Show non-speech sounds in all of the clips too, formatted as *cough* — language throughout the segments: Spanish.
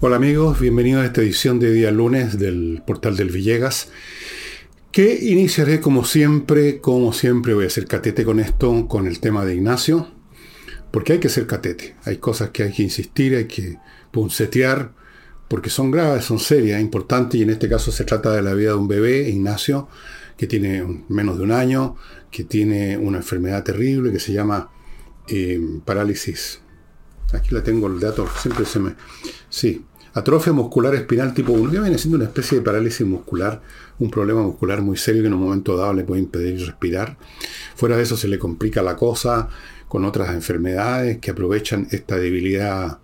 Hola amigos, bienvenidos a esta edición de día lunes del portal del Villegas, que iniciaré como siempre, como siempre voy a hacer catete con esto, con el tema de Ignacio, porque hay que ser catete, hay cosas que hay que insistir, hay que puncetear, porque son graves, son serias, importantes, y en este caso se trata de la vida de un bebé, Ignacio, que tiene menos de un año, que tiene una enfermedad terrible que se llama eh, parálisis. Aquí la tengo el dato, siempre se me... Sí, Atrofia muscular espinal tipo 1, que viene siendo una especie de parálisis muscular, un problema muscular muy serio que en un momento dado le puede impedir respirar. Fuera de eso se le complica la cosa con otras enfermedades que aprovechan esta debilidad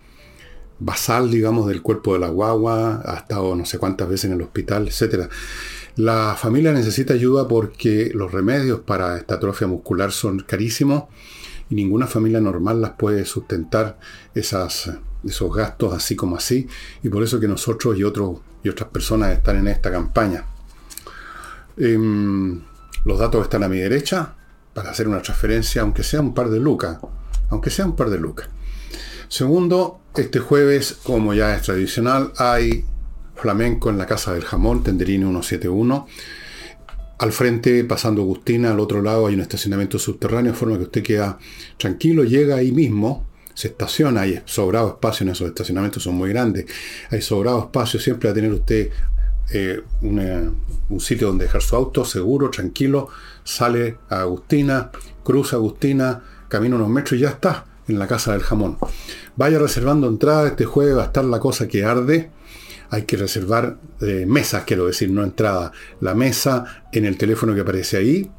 basal, digamos, del cuerpo de la guagua, ha estado no sé cuántas veces en el hospital, etc. La familia necesita ayuda porque los remedios para esta atrofia muscular son carísimos y ninguna familia normal las puede sustentar esas esos gastos así como así, y por eso que nosotros y, otros, y otras personas están en esta campaña. Em, los datos están a mi derecha para hacer una transferencia, aunque sea un par de lucas, aunque sea un par de lucas. Segundo, este jueves, como ya es tradicional, hay flamenco en la Casa del Jamón, Tenderini 171. Al frente, pasando Agustina, al otro lado hay un estacionamiento subterráneo, de forma que usted queda tranquilo, llega ahí mismo, se estaciona, hay sobrado espacio en esos estacionamientos, son muy grandes, hay sobrado espacio, siempre va a tener usted eh, un sitio donde dejar su auto seguro, tranquilo, sale a Agustina, cruza Agustina, camina unos metros y ya está en la casa del jamón. Vaya reservando entrada, este jueves va a estar la cosa que arde. Hay que reservar eh, mesas, quiero decir, no entrada. La mesa en el teléfono que aparece ahí,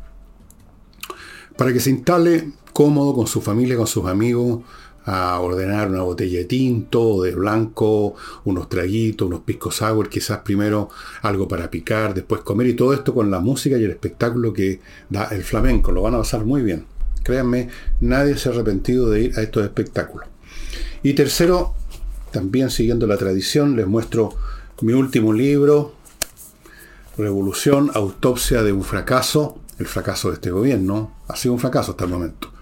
para que se instale cómodo con su familia, con sus amigos, a ordenar una botella de tinto, de blanco, unos traguitos, unos piscos sour, quizás primero algo para picar, después comer y todo esto con la música y el espectáculo que da el flamenco. Lo van a pasar muy bien. Créanme, nadie se ha arrepentido de ir a estos espectáculos. Y tercero, también siguiendo la tradición, les muestro mi último libro, Revolución, Autopsia de un fracaso, el fracaso de este gobierno. Ha sido un fracaso hasta el momento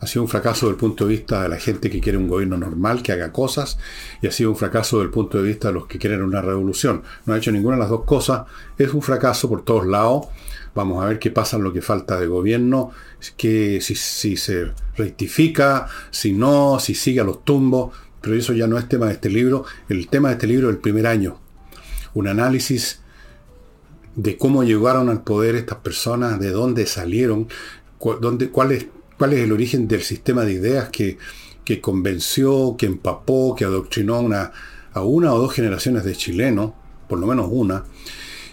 ha sido un fracaso del punto de vista de la gente que quiere un gobierno normal, que haga cosas, y ha sido un fracaso del punto de vista de los que quieren una revolución. No ha hecho ninguna de las dos cosas. Es un fracaso por todos lados. Vamos a ver qué pasa en lo que falta de gobierno, si, si se rectifica, si no, si sigue a los tumbos. Pero eso ya no es tema de este libro. El tema de este libro es el primer año. Un análisis de cómo llegaron al poder estas personas, de dónde salieron, dónde, cuál es cuál es el origen del sistema de ideas que, convenció, que empapó, que adoctrinó una, a una o dos generaciones de chilenos, por lo menos una.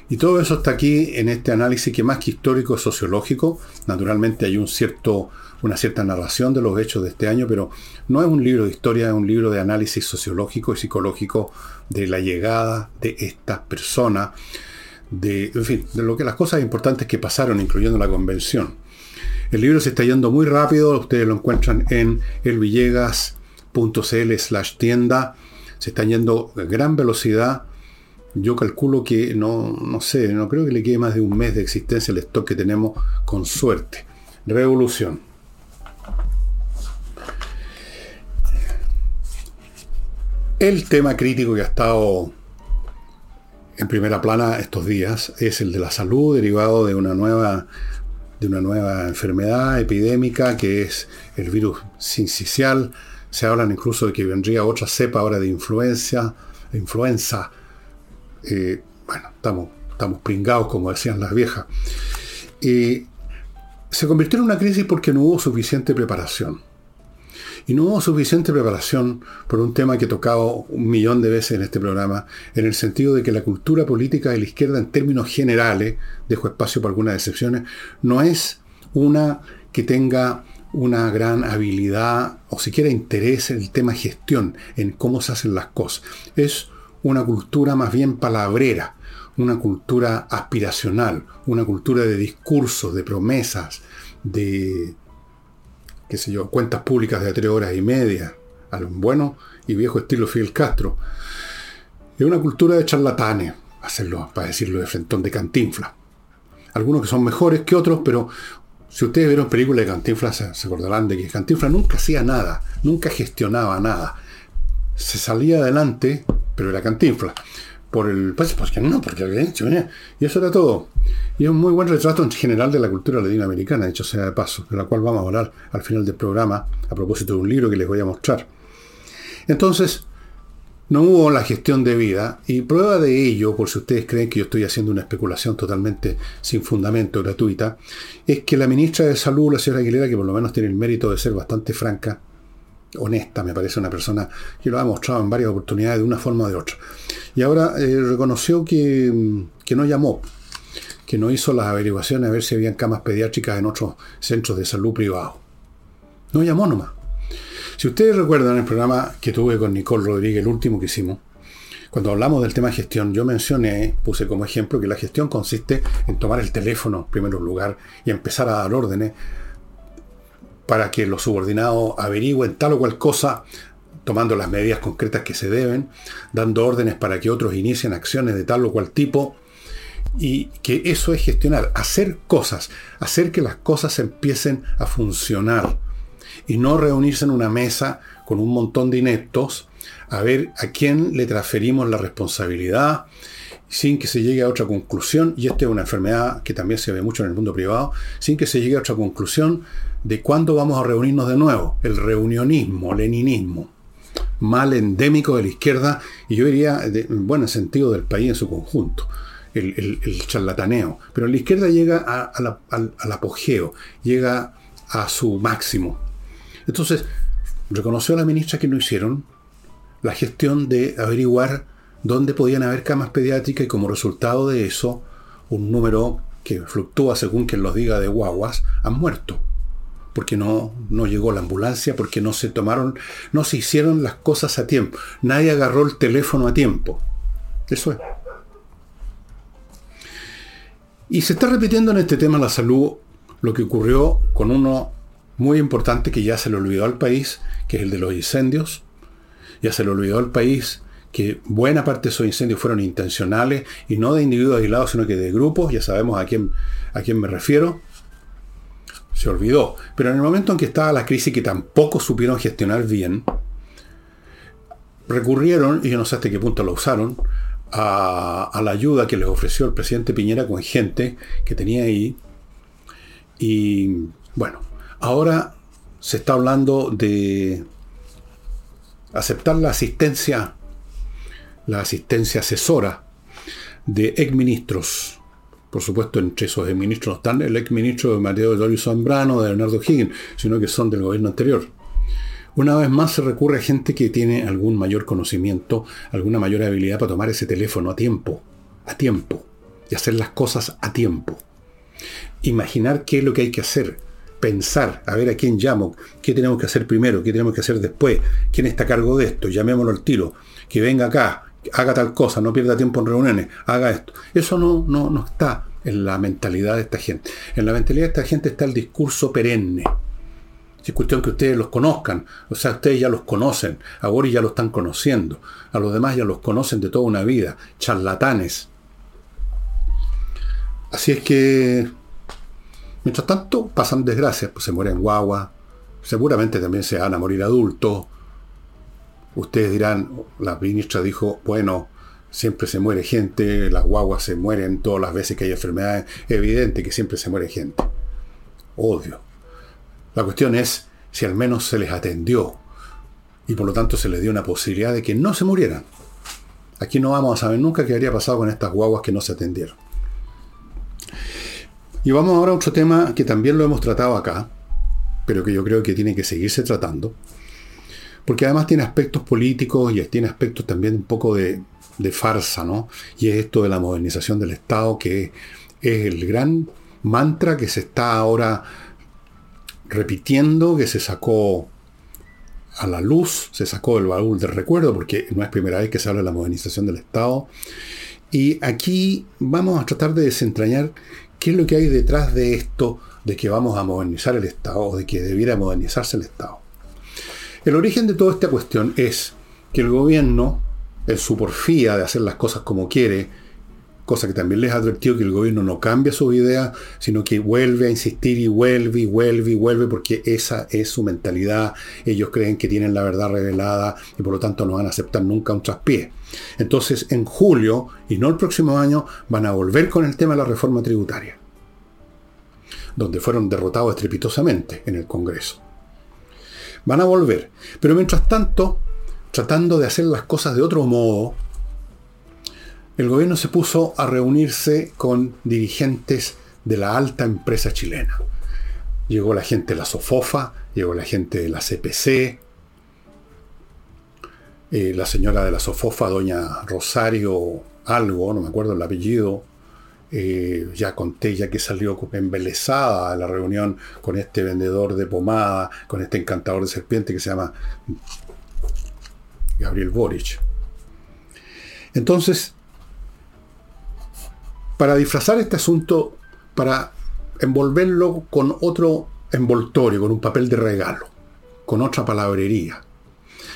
Y todo eso está aquí en este análisis que más que histórico es sociológico. Naturalmente hay un cierto, una cierta narración de los hechos de este año, pero no es un libro de historia, es un libro de análisis sociológico y psicológico de la llegada de esta persona, de, en fin, de lo que las cosas importantes que pasaron, incluyendo la convención. El libro se está yendo muy rápido, ustedes lo encuentran en elvillegas.cl slash tienda. Se están yendo a gran velocidad. Yo calculo que no, no sé, no creo que le quede más de un mes de existencia el stock que tenemos con suerte. Revolución. El tema crítico que ha estado en primera plana estos días es el de la salud derivado de una nueva de una nueva enfermedad epidémica que es el virus sincicial. Se hablan incluso de que vendría otra cepa ahora de influencia. influenza. Eh, bueno, estamos, estamos pringados, como decían las viejas. Y se convirtió en una crisis porque no hubo suficiente preparación. Y no hubo suficiente preparación por un tema que he tocado un millón de veces en este programa, en el sentido de que la cultura política de la izquierda en términos generales, dejo espacio para algunas excepciones, no es una que tenga una gran habilidad o siquiera interés en el tema gestión, en cómo se hacen las cosas. Es una cultura más bien palabrera, una cultura aspiracional, una cultura de discursos, de promesas, de qué sé yo, cuentas públicas de tres horas y media, al bueno y viejo estilo Fidel Castro. Es una cultura de charlatanes, hacerlo, para decirlo de frentón de cantinfla. Algunos que son mejores que otros, pero si ustedes vieron películas de Cantinflas, se, acordarán de que Cantinflas nunca hacía nada, nunca gestionaba nada. Se salía adelante pero era cantinfla. Por el, pues, pues que no, porque ¿eh? y eso era todo. Y es un muy buen retrato en general de la cultura latinoamericana, hecho sea de paso, de la cual vamos a hablar al final del programa, a propósito de un libro que les voy a mostrar. Entonces, no hubo la gestión de vida y prueba de ello, por si ustedes creen que yo estoy haciendo una especulación totalmente sin fundamento, gratuita, es que la ministra de Salud, la señora Aguilera, que por lo menos tiene el mérito de ser bastante franca, honesta, me parece una persona que lo ha mostrado en varias oportunidades de una forma o de otra. Y ahora eh, reconoció que, que no llamó, que no hizo las averiguaciones a ver si habían camas pediátricas en otros centros de salud privados. No llamó nomás. Si ustedes recuerdan el programa que tuve con Nicole Rodríguez, el último que hicimos, cuando hablamos del tema gestión, yo mencioné, puse como ejemplo que la gestión consiste en tomar el teléfono en primer lugar y empezar a dar órdenes para que los subordinados averigüen tal o cual cosa, tomando las medidas concretas que se deben, dando órdenes para que otros inicien acciones de tal o cual tipo, y que eso es gestionar, hacer cosas, hacer que las cosas empiecen a funcionar y no reunirse en una mesa con un montón de ineptos a ver a quién le transferimos la responsabilidad sin que se llegue a otra conclusión, y esta es una enfermedad que también se ve mucho en el mundo privado, sin que se llegue a otra conclusión de cuándo vamos a reunirnos de nuevo, el reunionismo, leninismo, mal endémico de la izquierda, y yo diría, en buen sentido, del país en su conjunto. El, charlataneo. Pero la izquierda llega al apogeo, llega a su máximo. Entonces, reconoció a la ministra que no hicieron la gestión de averiguar dónde podían haber camas pediátricas y como resultado de eso, un número que fluctúa según quien los diga de guaguas, han muerto. Porque no, no llegó la ambulancia, porque no se tomaron, no se hicieron las cosas a tiempo. Nadie agarró el teléfono a tiempo. Eso es. Y se está repitiendo en este tema la salud lo que ocurrió con uno muy importante que ya se le olvidó al país, que es el de los incendios. Ya se le olvidó al país que buena parte de esos incendios fueron intencionales y no de individuos aislados, sino que de grupos, ya sabemos a quién, a quién me refiero. Se olvidó. Pero en el momento en que estaba la crisis que tampoco supieron gestionar bien, recurrieron, y yo no sé hasta qué punto lo usaron, a, la ayuda que les ofreció el presidente Piñera con gente que tenía ahí. Y bueno, Ahora se está hablando de aceptar la asistencia, la asistencia asesora de exministros. Por supuesto, entre esos exministros no están el exministro de Mateo Dorio Zambrano, de Leonardo Higgins, sino que son del gobierno anterior. Una vez más se recurre a gente que tiene algún mayor conocimiento, alguna mayor habilidad para tomar ese teléfono a tiempo, a tiempo, y hacer las cosas a tiempo. Imaginar qué es lo que hay que hacer, pensar, a ver a quién llamo, qué tenemos que hacer primero, qué tenemos que hacer después, quién está a cargo de esto, llamémoslo al tiro, que venga acá, haga tal cosa, no pierda tiempo en reuniones, haga esto. Eso no, no, no está en la mentalidad de esta gente. En la mentalidad de esta gente está el discurso perenne. Es cuestión que ustedes los conozcan. O sea, ustedes ya los conocen. A Boris ya lo están conociendo. A los demás ya los conocen de toda una vida. Charlatanes. Así es que Mientras tanto, pasan desgracias, pues se mueren guagua, seguramente también se van a morir adultos. Ustedes dirán, la ministra dijo, bueno, siempre se muere gente, las guaguas se mueren todas las veces que hay enfermedades, es evidente que siempre se muere gente. Odio. La cuestión es si al menos se les atendió y por lo tanto se les dio una posibilidad de que no se murieran. Aquí no vamos a saber nunca qué habría pasado con estas guaguas que no se atendieron. Y vamos ahora a otro tema que también lo hemos tratado acá, pero que yo creo que tiene que seguirse tratando, porque además tiene aspectos políticos y tiene aspectos también un poco de, farsa, ¿no? Y es esto de la modernización del Estado, que es el gran mantra que se está ahora repitiendo, que se sacó a la luz, se sacó del baúl del recuerdo, porque no es primera vez que se habla de la modernización del Estado. Y aquí vamos a tratar de desentrañar ¿Qué es lo que hay detrás de esto de que vamos a modernizar el Estado o de que debiera modernizarse el Estado? El origen de toda esta cuestión es que el gobierno, en su porfía de hacer las cosas como quiere, cosa que también les advirtió que el gobierno no cambia su idea, sino que vuelve a insistir y vuelve y vuelve y vuelve, porque esa es su mentalidad. Ellos creen que tienen la verdad revelada y por lo tanto no van a aceptar nunca un traspié. Entonces, en julio, y no el próximo año, van a volver con el tema de la reforma tributaria, donde fueron derrotados estrepitosamente en el Congreso. Van a volver. Pero mientras tanto, tratando de hacer las cosas de otro modo, el gobierno se puso a reunirse con dirigentes de la alta empresa chilena. Llegó la gente de la Sofofa, llegó la gente de la CPC, eh, la señora de la Sofofa, doña Rosario algo, no me acuerdo el apellido, eh, ya conté, ya que salió embelesada a la reunión con este vendedor de pomada, con este encantador de serpiente que se llama Gabriel Boric. Entonces, para disfrazar este asunto, para envolverlo con otro envoltorio, con un papel de regalo, con otra palabrería.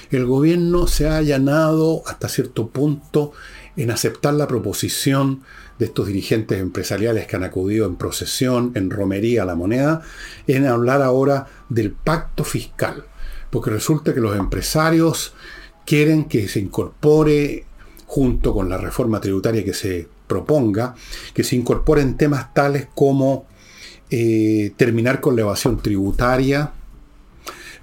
El gobierno se ha allanado hasta cierto punto en aceptar la proposición de estos dirigentes empresariales que han acudido en procesión, en romería a la moneda, en hablar ahora del pacto fiscal. Porque resulta que los empresarios quieren que se incorpore, junto con la reforma tributaria que se proponga que se incorporen temas tales como eh, terminar con la evasión tributaria,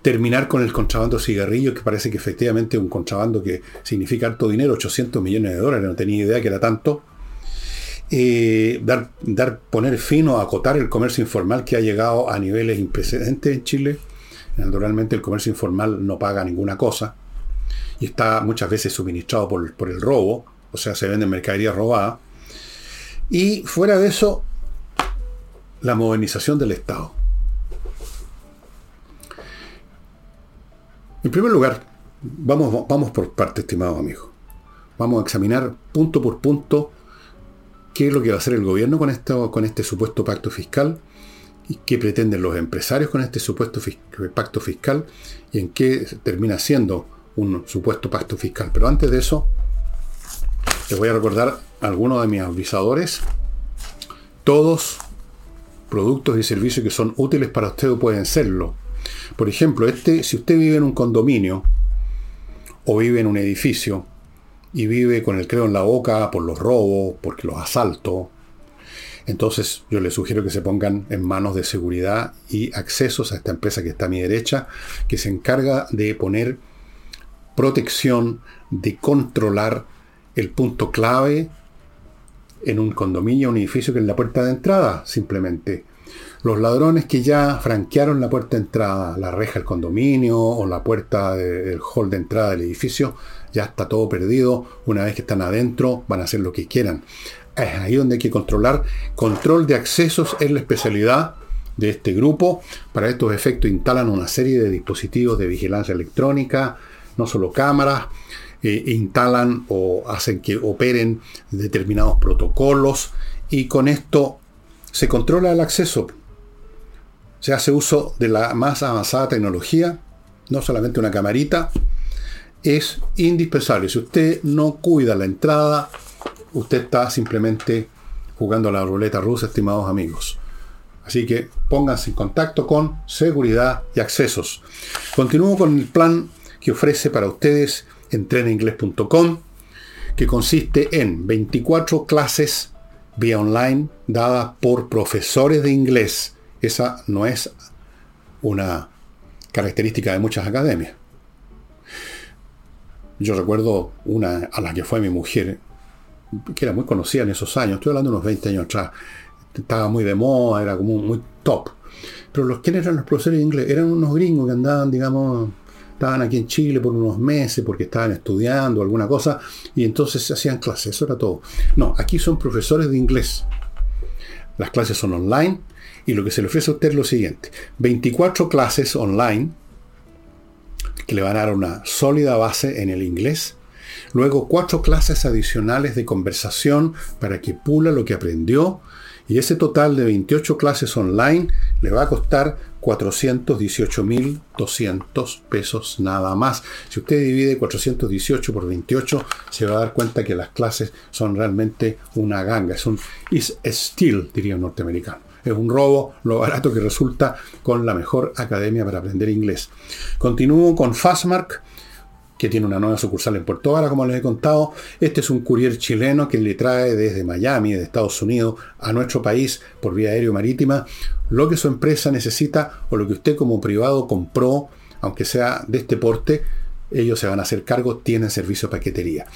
terminar con el contrabando de cigarrillos, que parece que efectivamente es un contrabando que significa harto dinero, 800 millones de dólares, no tenía idea que era tanto. Eh, dar, dar, poner fin o acotar el comercio informal que ha llegado a niveles imprecedentes en Chile. Naturalmente el comercio informal no paga ninguna cosa y está muchas veces suministrado por, el robo, o sea, se vende mercadería robada. Y fuera de eso, la modernización del Estado. En primer lugar, vamos, vamos por parte, estimado amigo. Vamos a examinar punto por punto qué es lo que va a hacer el gobierno con, esto, con este supuesto pacto fiscal y qué pretenden los empresarios con este supuesto pacto fiscal y en qué termina siendo un supuesto pacto fiscal. Pero antes de eso, les voy a recordar algunos de mis avisadores. Todos productos y servicios que son útiles para usted pueden serlo. Por ejemplo, este, si usted vive en un condominio o vive en un edificio y vive con el creo en la boca por los robos, porque los asaltos, entonces yo le sugiero que se pongan en manos de seguridad y accesos a esta empresa que está a mi derecha, que se encarga de poner protección, de controlar el punto clave en un condominio, un edificio que es la puerta de entrada, simplemente. Los ladrones que ya franquearon la puerta de entrada, la reja del condominio o la puerta del hall de entrada del edificio, ya está todo perdido. Una vez que están adentro, van a hacer lo que quieran. Es ahí donde hay que controlar. Control de accesos es la especialidad de este grupo. Para estos efectos instalan una serie de dispositivos de vigilancia electrónica, no solo cámaras, eh, instalan o hacen que operen determinados protocolos y con esto se controla el acceso. Se hace uso de la más avanzada tecnología, no solamente una camarita, es indispensable. Si usted no cuida la entrada, usted está simplemente jugando a la ruleta rusa, estimados amigos. Así que pónganse en contacto con seguridad y accesos. Continúo con el plan que ofrece para ustedes entreninglés.com, que consiste en 24 clases vía online dadas por profesores de inglés. Esa no es una característica de muchas academias. Yo recuerdo una a la que fue mi mujer, que era muy conocida en esos años, estoy hablando de unos 20 años atrás, estaba muy de moda, era como muy top. Pero los que eran los profesores de inglés eran unos gringos que andaban, digamos, estaban aquí en Chile por unos meses porque estaban estudiando alguna cosa y entonces hacían clases, eso era todo. No, aquí son profesores de inglés. Las clases son online y lo que se le ofrece a usted es lo siguiente. 24 clases online que le van a dar una sólida base en el inglés. Luego cuatro clases adicionales de conversación para que pula lo que aprendió Y ese total de 28 clases online le va a costar 418.200 pesos nada más. Si usted divide 418 por 28, se va a dar cuenta que las clases son realmente una ganga. Es un is steal, diría un norteamericano. Es un robo lo barato que resulta con la mejor academia para aprender inglés. Continúo con Fastmark que tiene una nueva sucursal en Puerto Vara, como les he contado. Este es un courier chileno que le trae desde Miami, de Estados Unidos, a nuestro país por vía aérea marítima, lo que su empresa necesita o lo que usted como privado compró, aunque sea de este porte, ellos se van a hacer cargo, tienen servicio de paquetería.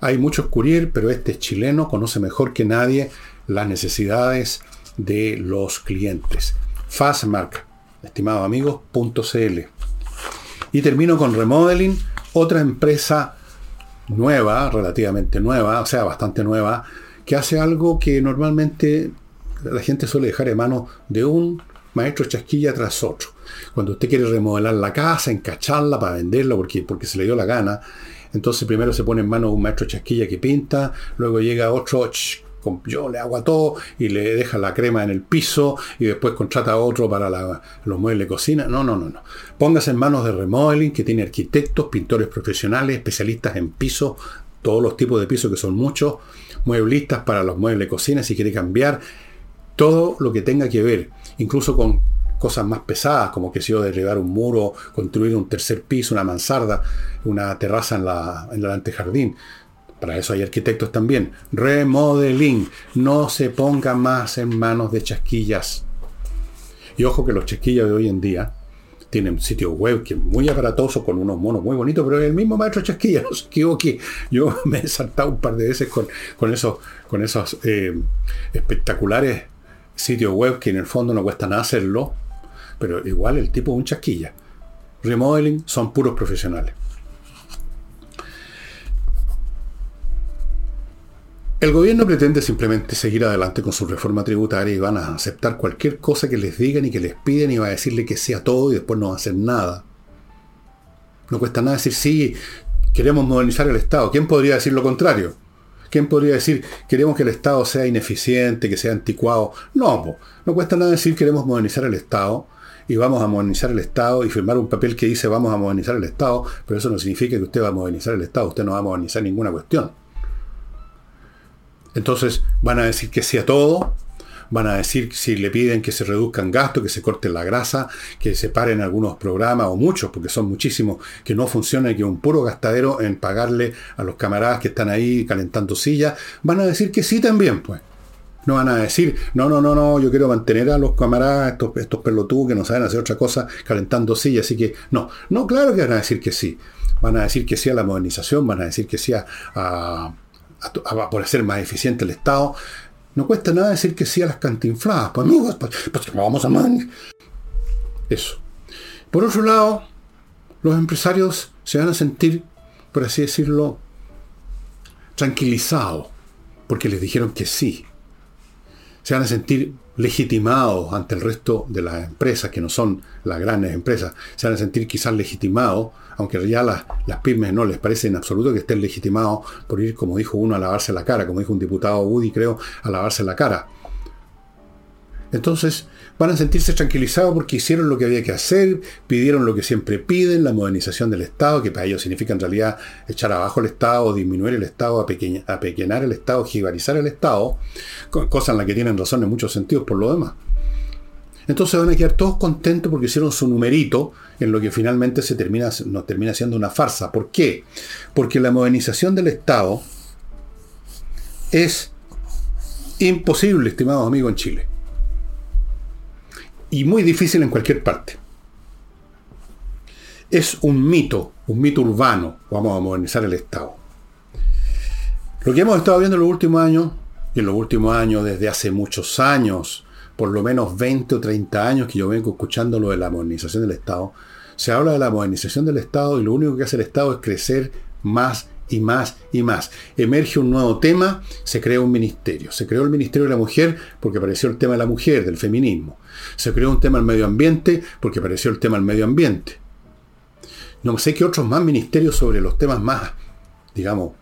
Hay muchos courier, pero este es chileno, conoce mejor que nadie las necesidades de los clientes. Fastmark, estimados amigos, .cl. Y termino con remodeling otra empresa nueva, relativamente nueva, o sea, bastante nueva, que hace algo que normalmente la gente suele dejar en manos de un maestro chasquilla tras otro. Cuando usted quiere remodelar la casa, encacharla para venderla porque, porque se le dio la gana, entonces primero se pone en manos un maestro chasquilla que pinta, luego llega otro, yo le hago a todo y le deja la crema en el piso y después contrata a otro para los muebles de cocina. No, no, no, no. Póngase en manos de remodeling que tiene arquitectos, pintores profesionales, especialistas en piso, todos los tipos de piso que son muchos, mueblistas para los muebles de cocina si quiere cambiar, todo lo que tenga que ver, incluso con cosas más pesadas, como que si yo derribar un muro, construir un tercer piso, una mansarda, una terraza en, la, en el antejardín. Para eso hay arquitectos también. Remodeling. No se ponga más en manos de chasquillas. Y ojo que los chasquillas de hoy en día tienen sitio web que es muy aparatoso con unos monos muy bonitos, pero es el mismo maestro chasquilla, *laughs* no se equivoque. Yo me he saltado un par de veces con, esos, con esos eh, espectaculares sitios web que en el fondo no cuesta nada hacerlo, pero igual el tipo es un chasquilla. Remodeling son puros profesionales. El gobierno pretende simplemente seguir adelante con su reforma tributaria y van a aceptar cualquier cosa que les digan y que les piden y va a decirle que sea todo y después no va a hacer nada. No cuesta nada decir sí, queremos modernizar el Estado. ¿Quién podría decir lo contrario? ¿Quién podría decir queremos que el Estado sea ineficiente, que sea anticuado? No, no cuesta nada decir queremos modernizar el Estado y vamos a modernizar el Estado y firmar un papel que dice vamos a modernizar el Estado, pero eso no significa que usted va a modernizar el Estado, usted no va a modernizar ninguna cuestión. Entonces van a decir que sea todo, van a decir si le piden que se reduzcan gastos, que se corten la grasa, que se paren algunos programas o muchos, porque son muchísimos que no funcionan que un puro gastadero en pagarle a los camaradas que están ahí calentando sillas, van a decir que sí también, pues. No van a decir, no, no, no, no, yo quiero mantener a los camaradas, estos, estos pelotudos que no saben hacer otra cosa, calentando sillas, así que no, no, claro que van a decir que sí. Van a decir que sí a la modernización, van a decir que sí a por hacer más eficiente el Estado. No cuesta nada decir que sí a las cantinfladas, pues amigos, pues, pues vamos a más. Eso. Por otro lado, los empresarios se van a sentir, por así decirlo, tranquilizados, porque les dijeron que sí. Se van a sentir legitimados ante el resto de las empresas, que no son las grandes empresas. Se van a sentir quizás legitimados aunque ya las, las pymes no les parece en absoluto que estén legitimados por ir, como dijo uno, a lavarse la cara, como dijo un diputado Woody, creo, a lavarse la cara. Entonces van a sentirse tranquilizados porque hicieron lo que había que hacer, pidieron lo que siempre piden, la modernización del Estado, que para ellos significa en realidad echar abajo el Estado, disminuir el Estado, apequeñar el Estado, jibarizar el Estado, cosa en la que tienen razón en muchos sentidos por lo demás. Entonces van a quedar todos contentos porque hicieron su numerito en lo que finalmente se termina, nos termina siendo una farsa. ¿Por qué? Porque la modernización del Estado es imposible, estimados amigos, en Chile. Y muy difícil en cualquier parte. Es un mito, un mito urbano. Vamos a modernizar el Estado. Lo que hemos estado viendo en los últimos años, y en los últimos años desde hace muchos años, por lo menos 20 o 30 años que yo vengo escuchando lo de la modernización del Estado, se habla de la modernización del Estado y lo único que hace el Estado es crecer más y más y más. Emerge un nuevo tema, se crea un ministerio. Se creó el Ministerio de la Mujer porque apareció el tema de la mujer, del feminismo. Se creó un tema del medio ambiente porque apareció el tema del medio ambiente. No sé qué otros más ministerios sobre los temas más, digamos,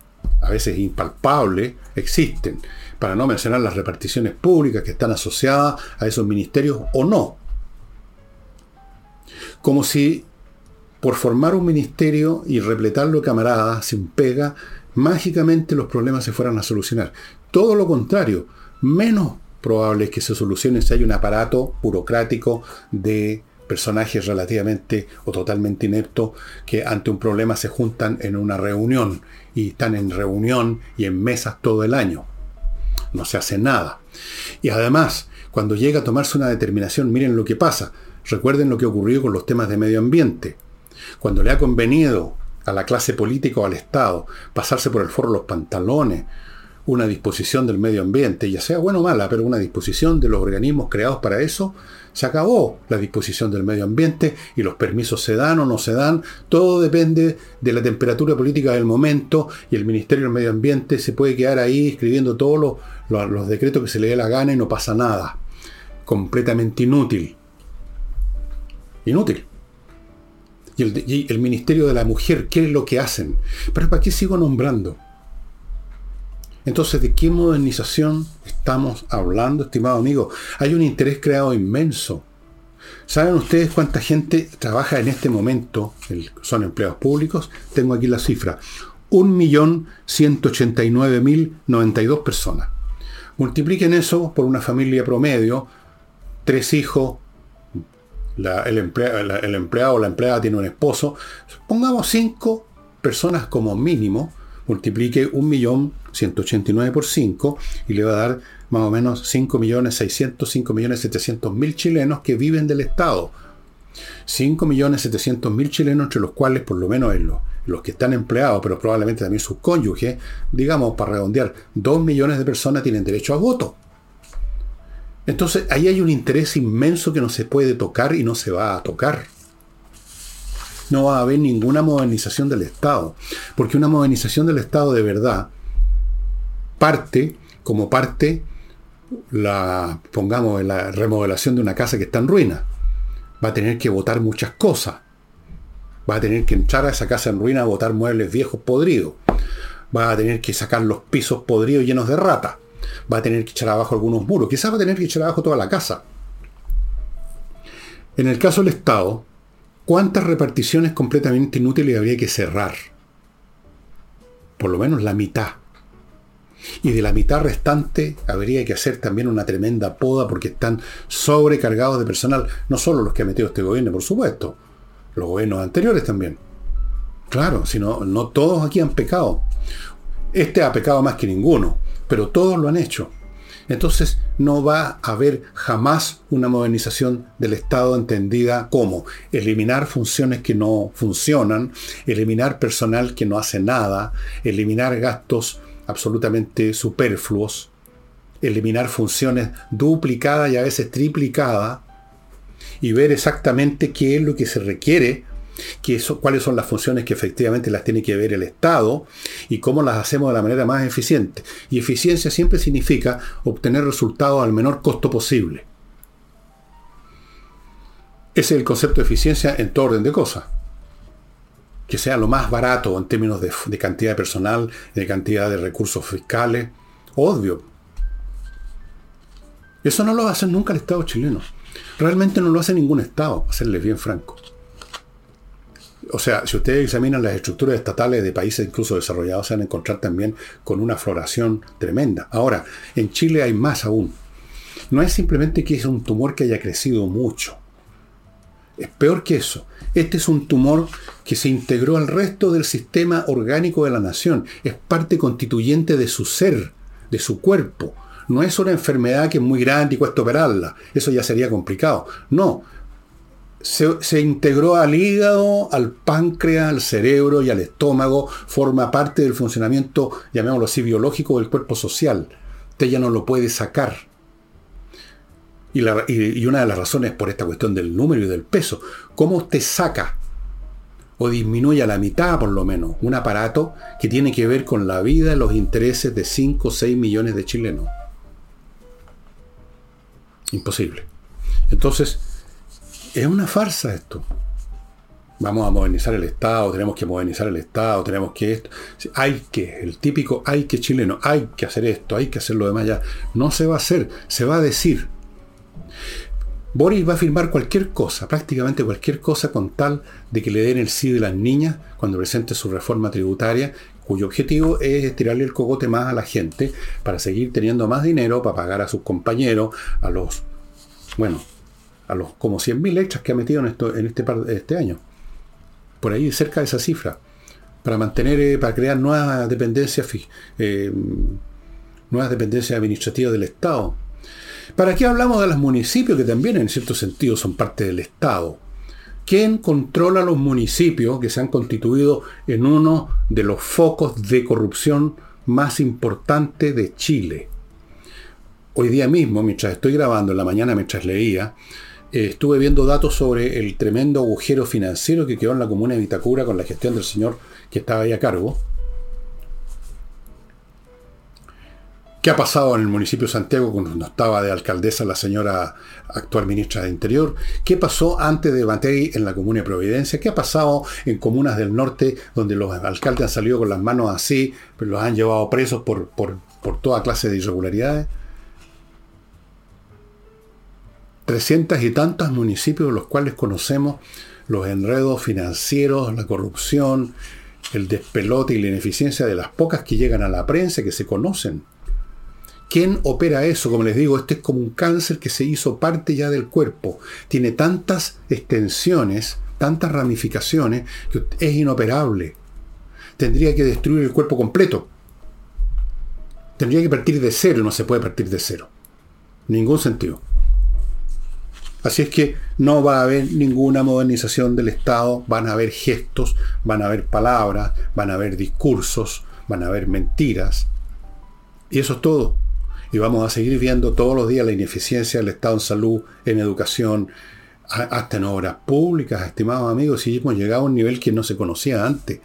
a veces impalpables, existen. Para no mencionar las reparticiones públicas que están asociadas a esos ministerios o no. Como si por formar un ministerio y repletarlo de camaradas sin pega, mágicamente los problemas se fueran a solucionar. Todo lo contrario, menos probable es que se solucione si hay un aparato burocrático de personajes relativamente o totalmente ineptos que ante un problema se juntan en una reunión y están en reunión y en mesas todo el año. No se hace nada. Y además, cuando llega a tomarse una determinación, miren lo que pasa. Recuerden lo que ocurrió con los temas de medio ambiente. Cuando le ha convenido a la clase política o al Estado pasarse por el foro los pantalones, una disposición del medio ambiente, ya sea buena o mala, pero una disposición de los organismos creados para eso, se acabó la disposición del medio ambiente y los permisos se dan o no se dan. Todo depende de la temperatura política del momento y el Ministerio del Medio Ambiente se puede quedar ahí escribiendo todos los, decretos que se le dé la gana y no pasa nada. Completamente inútil. Inútil. Y el, y el Ministerio de la Mujer, ¿qué es lo que hacen? Pero ¿para qué sigo nombrando? Entonces, ¿de qué modernización estamos hablando, estimado amigo? Hay un interés creado inmenso. ¿Saben ustedes cuánta gente trabaja en este momento? Son empleados públicos. Tengo aquí la cifra. 1.189.092 personas. Multipliquen eso por una familia promedio. Tres hijos. el, empleado o la empleada tiene un esposo. Pongamos cinco personas como mínimo multiplique 1.189 por 5 y le va a dar más o menos 5.600.000, 5.700.000 chilenos que viven del Estado. 5.700.000 chilenos, entre los cuales, por lo menos los, los que están empleados, pero probablemente también sus cónyuges, digamos, para redondear, 2 millones de personas tienen derecho a voto. Entonces, ahí hay un interés inmenso que no se puede tocar y no se va a tocar no va a haber ninguna modernización del Estado. Porque una modernización del Estado de verdad parte como parte la, pongamos, la remodelación de una casa que está en ruina. Va a tener que votar muchas cosas. Va a tener que entrar a esa casa en ruina a botar muebles viejos podridos. Va a tener que sacar los pisos podridos llenos de rata. Va a tener que echar abajo algunos muros. Quizás va a tener que echar abajo toda la casa. En el caso del Estado, ¿Cuántas reparticiones completamente inútiles habría que cerrar? Por lo menos la mitad. Y de la mitad restante habría que hacer también una tremenda poda porque están sobrecargados de personal, no solo los que ha metido este gobierno, por supuesto, los gobiernos anteriores también. Claro, sino no todos aquí han pecado. Este ha pecado más que ninguno, pero todos lo han hecho. Entonces no va a haber jamás una modernización del Estado entendida como eliminar funciones que no funcionan, eliminar personal que no hace nada, eliminar gastos absolutamente superfluos, eliminar funciones duplicadas y a veces triplicadas y ver exactamente qué es lo que se requiere cuáles son las funciones que efectivamente las tiene que ver el Estado y cómo las hacemos de la manera más eficiente. Y eficiencia siempre significa obtener resultados al menor costo posible. Ese es el concepto de eficiencia en todo orden de cosas. Que sea lo más barato en términos de, cantidad de personal, de cantidad de recursos fiscales. Obvio. Eso no lo va a hacer nunca el Estado chileno. Realmente no lo hace ningún Estado, a serles bien franco. O sea, si ustedes examinan las estructuras estatales de países incluso desarrollados, se van a encontrar también con una floración tremenda. Ahora, en Chile hay más aún. No es simplemente que es un tumor que haya crecido mucho. Es peor que eso. Este es un tumor que se integró al resto del sistema orgánico de la nación. Es parte constituyente de su ser, de su cuerpo. No es una enfermedad que es muy grande y cuesta operarla. Eso ya sería complicado. No, se, integró al hígado, al páncreas, al cerebro y al estómago, forma parte del funcionamiento, llamémoslo así, biológico del cuerpo social. Usted ya no lo puede sacar. Y, una de las razones por esta cuestión del número y del peso, ¿cómo usted saca o disminuye a la mitad por lo menos un aparato que tiene que ver con la vida los intereses de 5 o 6 millones de chilenos? Imposible. Entonces, es una farsa esto. vamos a modernizar el Estado, tenemos que modernizar el Estado, tenemos que esto. Hay que, el típico hay que chileno, hay que hacer esto, hay que hacer lo demás ya. No se va a hacer, se va a decir. Boris va a firmar cualquier cosa, prácticamente cualquier cosa, con tal de que le den el sí de las niñas cuando presente su reforma tributaria, cuyo objetivo es tirarle el cogote más a la gente para seguir teniendo más dinero para pagar a sus compañeros, a los, bueno, a los como 100.000 extras que ha metido en, esto, en este, este año por ahí cerca de esa cifra, para mantener, eh, para crear nuevas dependencias, eh, nuevas dependencias administrativas del Estado. ¿Para qué hablamos de los municipios que también en cierto sentido son parte del Estado? ¿Quién controla los municipios que se han constituido en uno de los focos de corrupción más importantes de Chile? Hoy día mismo, mientras estoy grabando, en la mañana mientras leía, eh, estuve viendo datos sobre el tremendo agujero financiero que quedó en la comuna de Vitacura con la gestión del señor que estaba ahí a cargo. ¿Qué ha pasado en el municipio de Santiago cuando estaba de alcaldesa la señora actual ministra de Interior? ¿Qué pasó antes de Matei en la comuna de Providencia? ¿Qué ha pasado en comunas del norte donde los alcaldes han salido con las manos así, pero los han llevado presos por, por toda clase de irregularidades? 300 y tantos municipios los cuales conocemos los enredos financieros, la corrupción, el despelote y la ineficiencia de las pocas que llegan a la prensa que se conocen. ¿Quién opera eso? Como les digo, este es como un cáncer que se hizo parte ya del cuerpo. Tiene tantas extensiones, tantas ramificaciones, que es inoperable. Tendría que destruir el cuerpo completo. Tendría que partir de cero, no se puede partir de cero. Ningún sentido. Así es que no va a haber ninguna modernización del Estado, van a haber gestos, van a haber palabras, van a haber discursos, van a haber mentiras. Y eso es todo. Y vamos a seguir viendo todos los días la ineficiencia del Estado en salud, en educación, hasta en obras públicas, estimados amigos, y hemos llegado a un nivel que no se conocía antes,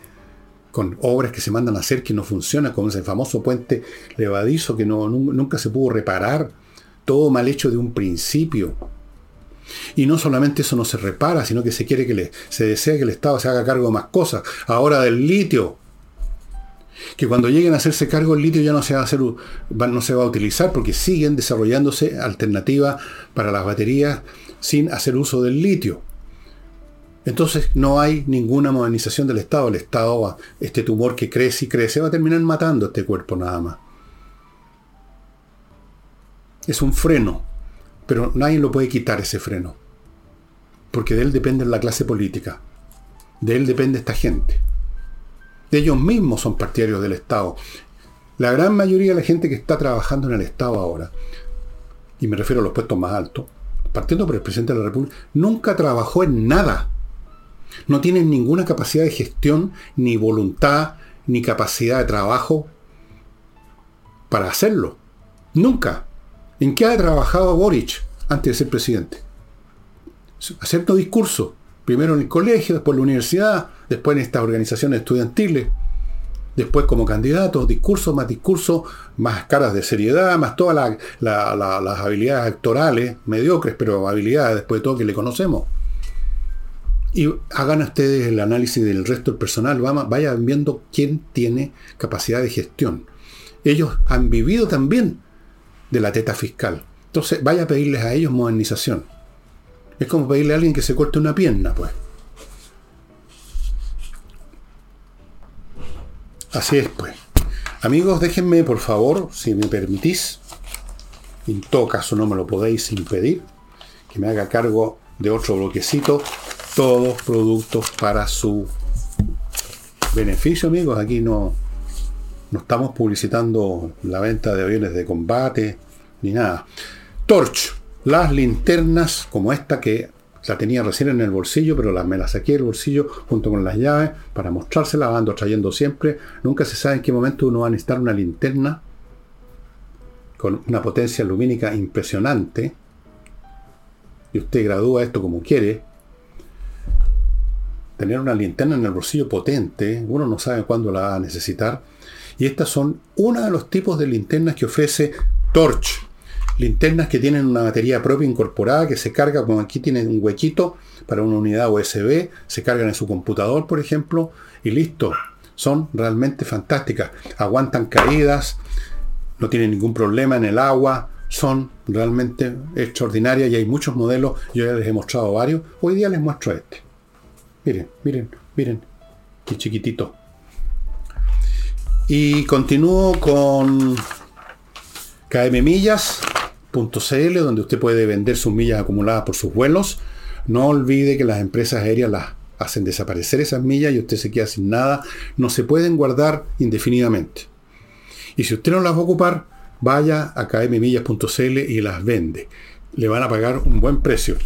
con obras que se mandan a hacer que no funcionan, como ese famoso puente levadizo que no, nunca se pudo reparar, todo mal hecho de un principio. Y no solamente eso no se repara, sino que se quiere que le, se desea que el Estado se haga cargo de más cosas. Ahora del litio. Que cuando lleguen a hacerse cargo el litio ya no se va a a utilizar porque siguen desarrollándose alternativas para las baterías sin hacer uso del litio. Entonces no hay ninguna modernización del Estado. El Estado, este tumor que crece y crece, va a terminar matando este cuerpo nada más. Es un freno pero nadie lo puede quitar ese freno. Porque de él depende la clase política. De él depende esta gente. Ellos mismos son partidarios del Estado. La gran mayoría de la gente que está trabajando en el Estado ahora, y me refiero a los puestos más altos, partiendo por el presidente de la República, nunca trabajó en nada. No tienen ninguna capacidad de gestión, ni voluntad, ni capacidad de trabajo para hacerlo. Nunca. ¿En qué ha trabajado Boric antes de ser presidente? Acepto discurso. Primero en el colegio, después en la universidad, después en estas organizaciones estudiantiles, después como candidato, discurso más discurso, más caras de seriedad, más todas las habilidades actorales, mediocres, pero habilidades después de todo que le conocemos. Y hagan ustedes el análisis del resto del personal, vayan viendo quién tiene capacidad de gestión. Ellos han vivido también de la teta fiscal. Entonces, vaya a pedirles a ellos modernización. Es como pedirle a alguien que se corte una pierna, pues. Así es, pues. Amigos, déjenme, por favor, si me permitís, en todo caso no me lo podéis impedir, que me haga cargo de otro bloquecito, todos productos para su beneficio, amigos. Aquí no, no estamos publicitando la venta de aviones de combate ni nada. Torch, las linternas como esta que la tenía recién en el bolsillo, pero me la saqué del bolsillo junto con las llaves para mostrárselas, ando trayendo siempre. Nunca se sabe en qué momento uno va a necesitar una linterna con una potencia lumínica impresionante. Y usted gradúa esto como quiere. Tener una linterna en el bolsillo potente, uno no sabe cuándo la va a necesitar. Y estas son uno de los tipos de linternas que ofrece Torch. Linternas que tienen una batería propia incorporada que se carga, como aquí tiene un huequito para una unidad USB, se cargan en su computador, por ejemplo, y listo. Son realmente fantásticas. Aguantan caídas, no tienen ningún problema en el agua, son realmente extraordinarias y hay muchos modelos. Yo ya les he mostrado varios. Hoy día les muestro este. Miren, miren, miren. Qué chiquitito. Y continúo con kmmillas.cl, donde usted puede vender sus millas acumuladas por sus vuelos. No olvide que las empresas aéreas las hacen desaparecer esas millas y usted se queda sin nada. No se pueden guardar indefinidamente. Y si usted no las va a ocupar, vaya a kmmillas.cl y las vende. Le van a pagar un buen precio.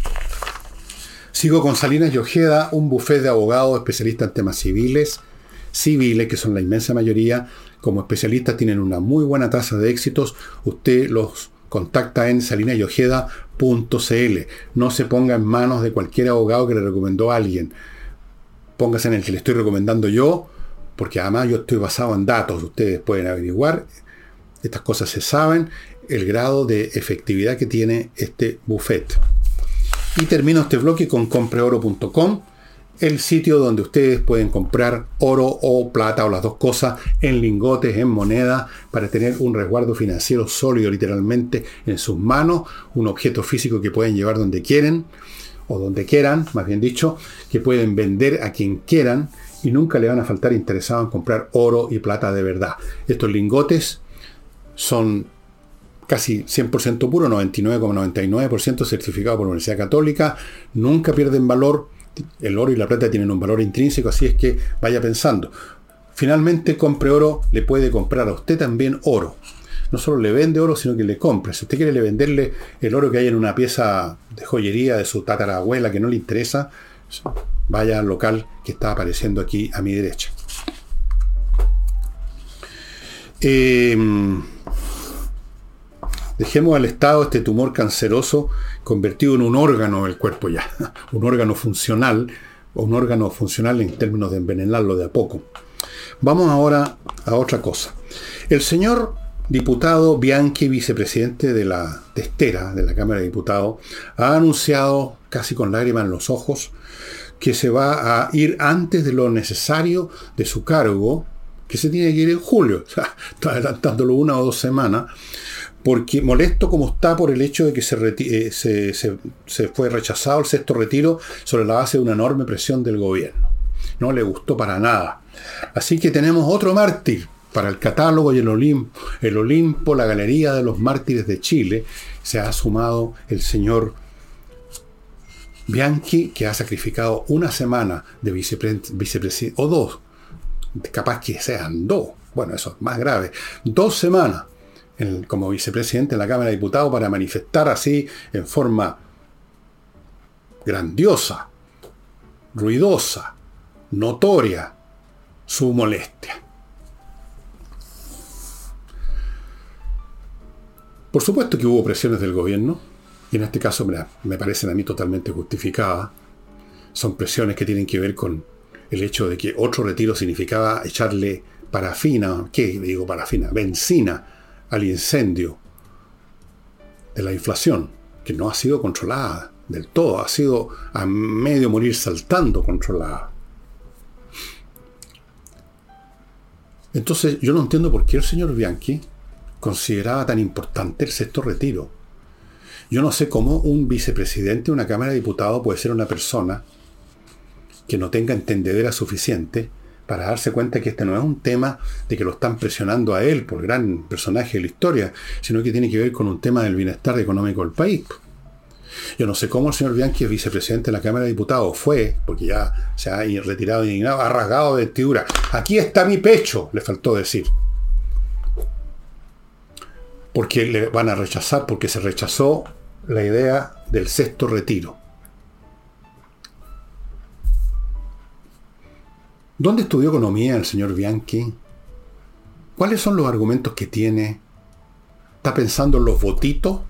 Sigo con Salinas y Ojeda, un buffet de abogados especialistas en temas civiles, civiles, que son la inmensa mayoría, como especialistas tienen una muy buena tasa de éxitos. Usted los contacta en salinasyojeda.cl. No se ponga en manos de cualquier abogado que le recomendó a alguien. Póngase en el que le estoy recomendando yo, porque además yo estoy basado en datos. Ustedes pueden averiguar. Estas cosas se saben. El grado de efectividad que tiene este buffet. Y termino este bloque con compreoro.com el sitio donde ustedes pueden comprar oro o plata o las dos cosas en lingotes, en moneda, para tener un resguardo financiero sólido literalmente en sus manos, un objeto físico que pueden llevar donde quieren, o donde quieran, más bien dicho, que pueden vender a quien quieran y nunca le van a faltar interesado en comprar oro y plata de verdad. Estos lingotes son casi 100% puro, 99,99% certificado por la Universidad Católica, nunca pierden valor, el oro y la plata tienen un valor intrínseco, así es que vaya pensando. Finalmente, compre oro, le puede comprar a usted también oro. No solo le vende oro, sino que le compra. Si usted quiere le venderle el oro que hay en una pieza de joyería de su tatarabuela que no le interesa, vaya al local que está apareciendo aquí a mi derecha. Em, dejemos al Estado este tumor canceroso convertido en un órgano del cuerpo ya, *laughs* un órgano funcional, o un órgano funcional en términos de envenenarlo de a poco. Vamos ahora a otra cosa. El señor diputado Bianchi, vicepresidente de la testera de la Cámara de Diputados, ha anunciado, casi con lágrimas en los ojos, que se va a ir antes de lo necesario de su cargo, que se tiene que ir en julio, *laughs* o sea, está adelantándolo una o dos semanas, porque molesto como está por el hecho de que eh, se, fue rechazado el sexto retiro sobre la base de una enorme presión del gobierno. No le gustó para nada. Así que tenemos otro mártir para el catálogo y el Olimpo, el Olimpo, la Galería de los Mártires de Chile. Se ha sumado el señor Bianchi, que ha sacrificado una semana de vicepresidente, o dos, capaz que sean dos, bueno, eso es más grave, dos semanas como vicepresidente en la Cámara de Diputados para manifestar así en forma grandiosa, ruidosa, notoria, su molestia. Por supuesto que hubo presiones del gobierno, y en este caso me, me parecen a mí totalmente justificadas. Son presiones que tienen que ver con el hecho de que otro retiro significaba echarle parafina, ¿qué digo parafina? Benzina al incendio de la inflación, que no ha sido controlada del todo, ha sido a medio morir saltando controlada. Entonces yo no entiendo por qué el señor Bianchi consideraba tan importante el sexto retiro. Yo no sé cómo un vicepresidente de una Cámara de Diputados puede ser una persona que no tenga entendedera suficiente para darse cuenta que este no es un tema de que lo están presionando a él por gran personaje de la historia, sino que tiene que ver con un tema del bienestar económico del país. Yo no sé cómo el señor Bianchi es vicepresidente de la Cámara de Diputados. Fue, porque ya se ha retirado indignado, ha rasgado de vestidura. Aquí está mi pecho, le faltó decir. Porque le van a rechazar, porque se rechazó la idea del sexto retiro. ¿Dónde estudió economía el señor Bianchi? ¿Cuáles son los argumentos que tiene? ¿Está pensando en los votitos?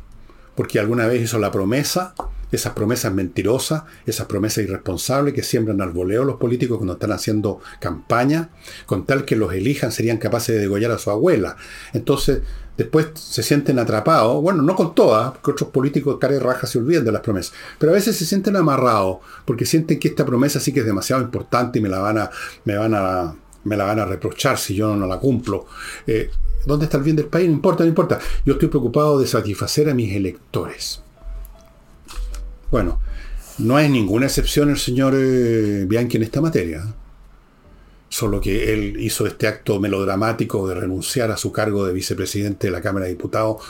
Porque alguna vez hizo la promesa. Esas promesas mentirosas, esas promesas irresponsables que siembran al voleo los políticos cuando están haciendo campaña, con tal que los elijan serían capaces de degollar a su abuela. Entonces, después se sienten atrapados, bueno, no con todas, porque otros políticos cara y raja se olvidan de las promesas, pero a veces se sienten amarrados, porque sienten que esta promesa sí que es demasiado importante y me la van a, me van a, me la van a reprochar si yo no la cumplo. Eh, ¿Dónde está el bien del país? No importa, no importa. Yo estoy preocupado de satisfacer a mis electores. Bueno, no hay ninguna excepción el señor eh, Bianchi en esta materia. Solo que él hizo este acto melodramático de renunciar a su cargo de vicepresidente de la Cámara de Diputados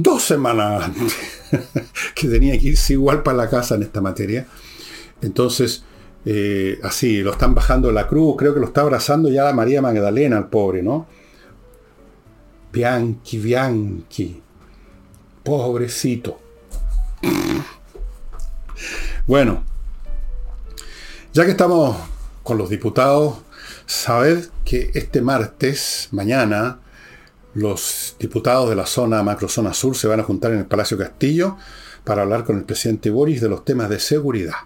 dos semanas antes, *laughs* que tenía que irse igual para la casa en esta materia. Entonces, eh, así, lo están bajando la cruz, creo que lo está abrazando ya la María Magdalena, el pobre, ¿no? Bianchi, Bianchi. Pobrecito. Bueno, ya que estamos con los diputados, sabed que este martes, mañana, los diputados de la zona macrozona sur se van a juntar en el Palacio Castillo para hablar con el presidente Boris de los temas de seguridad.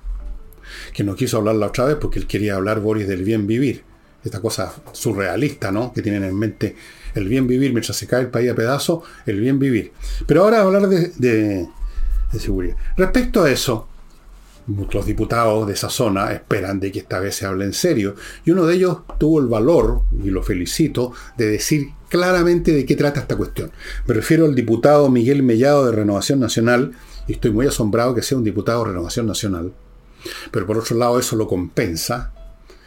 Que no quiso hablar la otra vez porque él quería hablar Boris del bien vivir. Esta cosa surrealista, ¿no? Que tienen en mente el bien vivir mientras se cae el país a pedazos, el bien vivir. Pero ahora hablar de, de, seguridad. Respecto a eso, los diputados de esa zona esperan de que esta vez se hable en serio. Y uno de ellos tuvo el valor, y lo felicito, de decir claramente de qué trata esta cuestión. Me refiero al diputado Miguel Mellado de Renovación Nacional, y estoy muy asombrado que sea un diputado de Renovación Nacional. Pero por otro lado, eso lo compensa